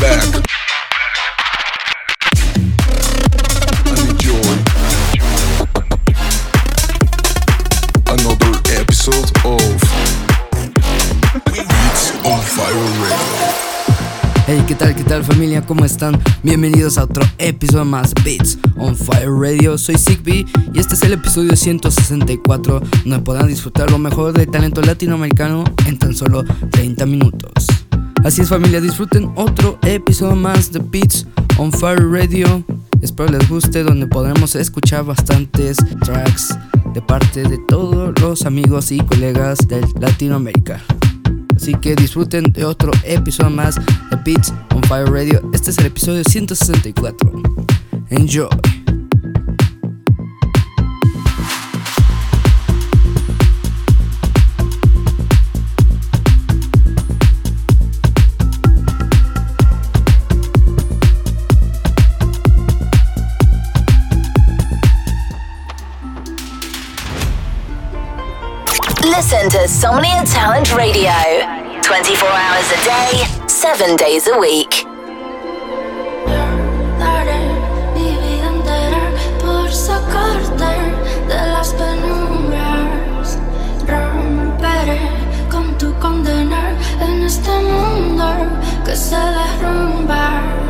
Radio. Hey, ¿qué tal? ¿Qué tal familia? ¿Cómo están? Bienvenidos a otro episodio más Beats on Fire Radio. Soy Zigbee y este es el episodio 164 donde podrán disfrutar lo mejor del talento latinoamericano en tan solo 30 minutos. Así es familia, disfruten otro episodio más de Beats on Fire Radio. Espero les guste donde podremos escuchar bastantes tracks de parte de todos los amigos y colegas de Latinoamérica. Así que disfruten de otro episodio más de Beats on Fire Radio. Este es el episodio 164. Enjoy. Listen to Somnia Talent Radio 24 hours a day, 7 days a week. Con tu condena en este mundo que se derrumba.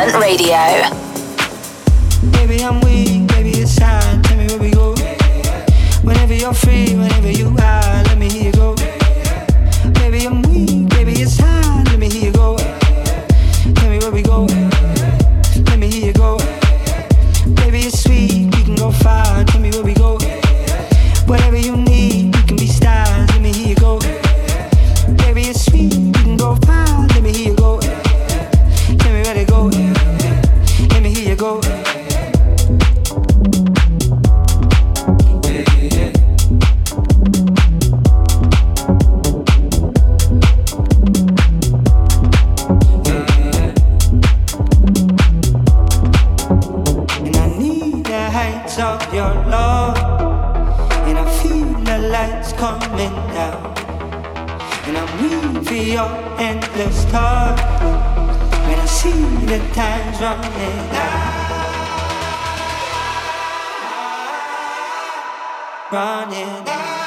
Talent Radio. And I'm for your endless talk When I see the time's running out Running out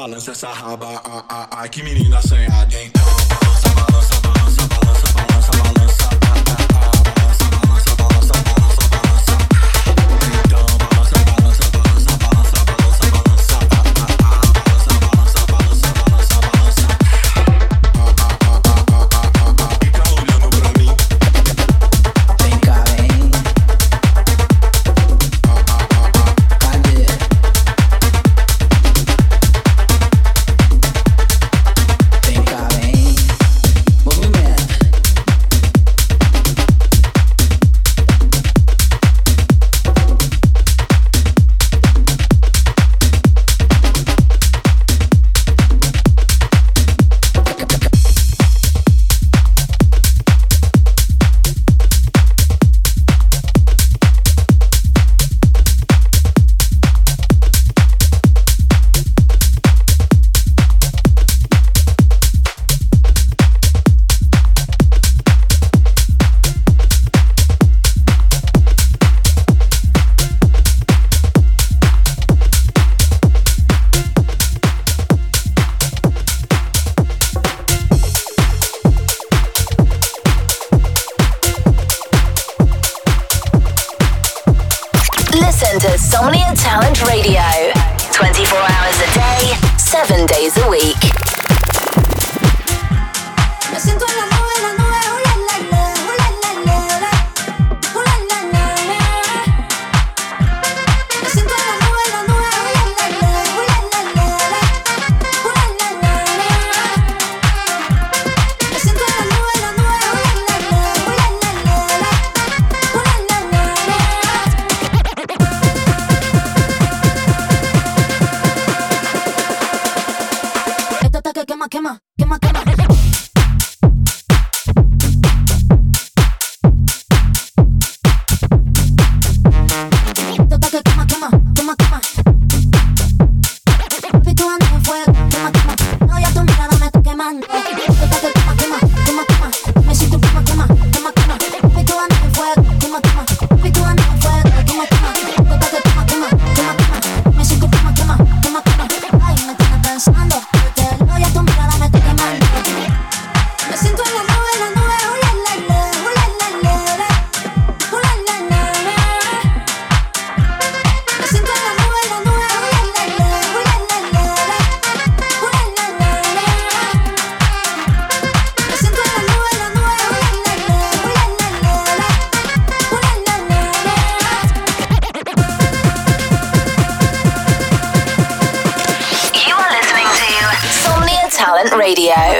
balança essa raba. Ah, ah, ah, que menina assanhada, então. Radio.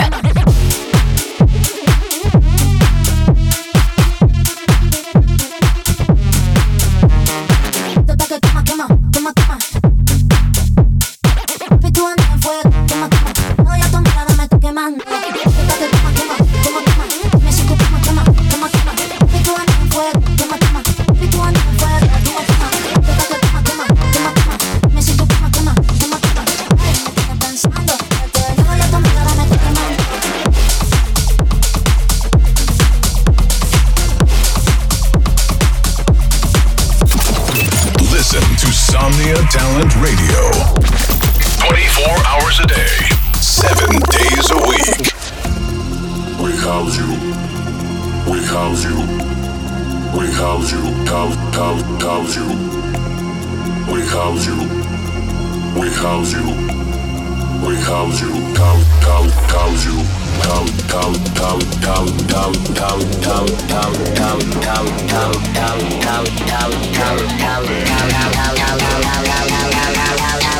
House you. We house you. We house you. House, house, house you. We house you. We house you. We house you. House, house, house you. House, house, house, house, house, house, house, house, house, house, house, house, house, We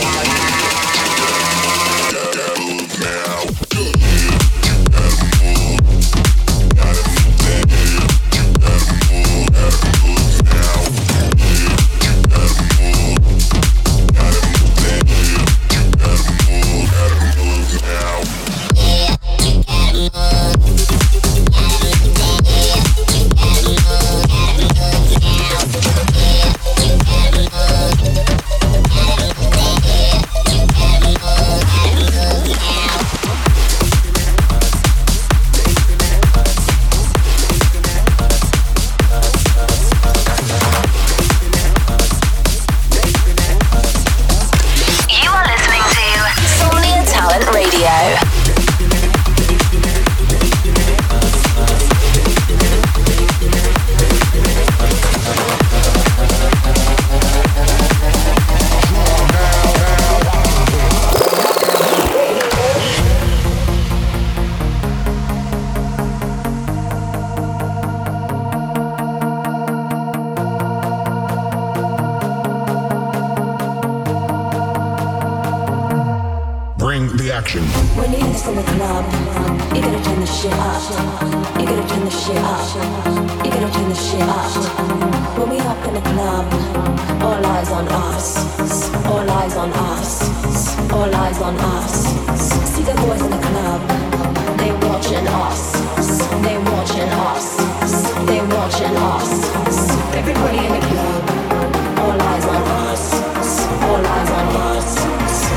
When you this in the club, you gotta turn the shit up. You gotta turn the shit up. You gotta turn the shit up. When we up in the club, all eyes on us. All eyes on us. All eyes on us. See the boys in the club, they watching us. They watching us. They watching us. Everybody in the club, all eyes on us. All eyes on us.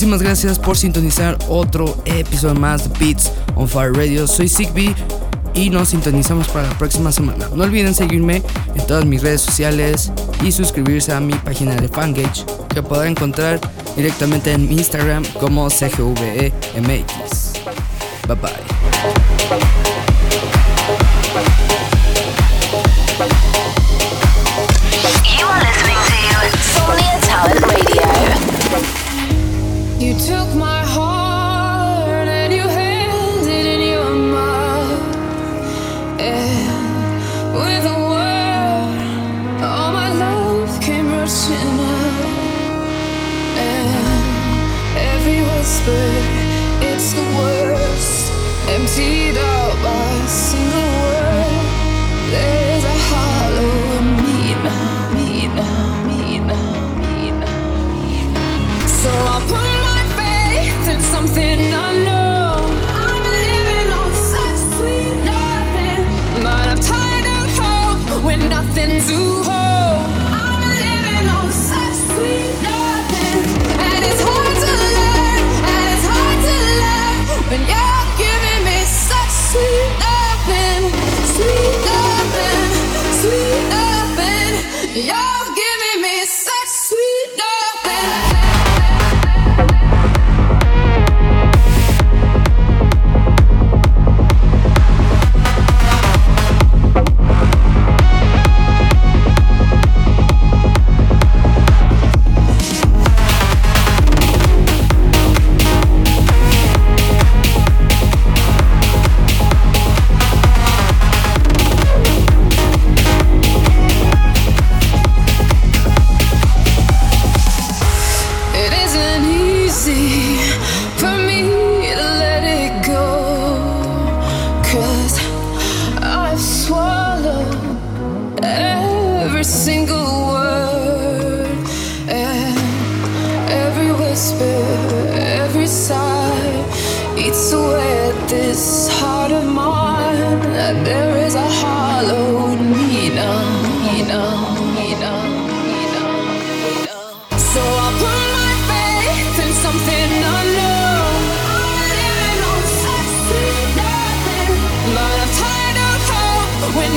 muchísimas gracias por sintonizar otro episodio más de Beats on Fire Radio. Soy Zigbee y nos sintonizamos para la próxima semana. No olviden seguirme en todas mis redes sociales y suscribirse a mi página de Fangage que podrá encontrar directamente en mi Instagram como CGVEMX. Bye bye. Took my heart into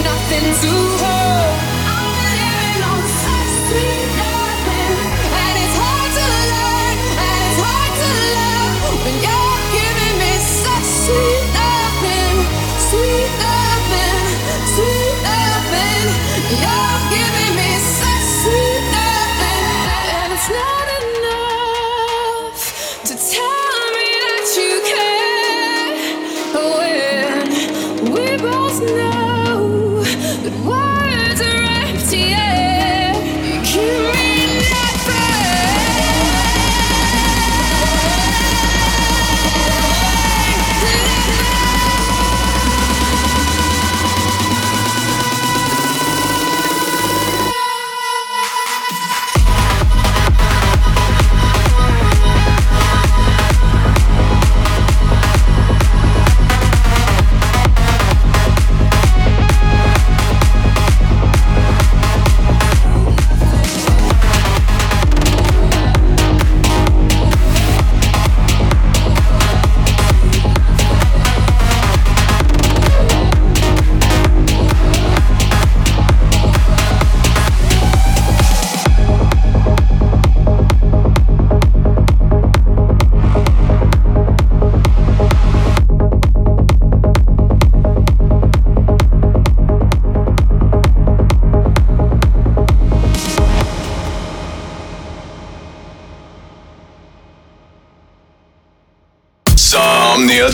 nothing to hold.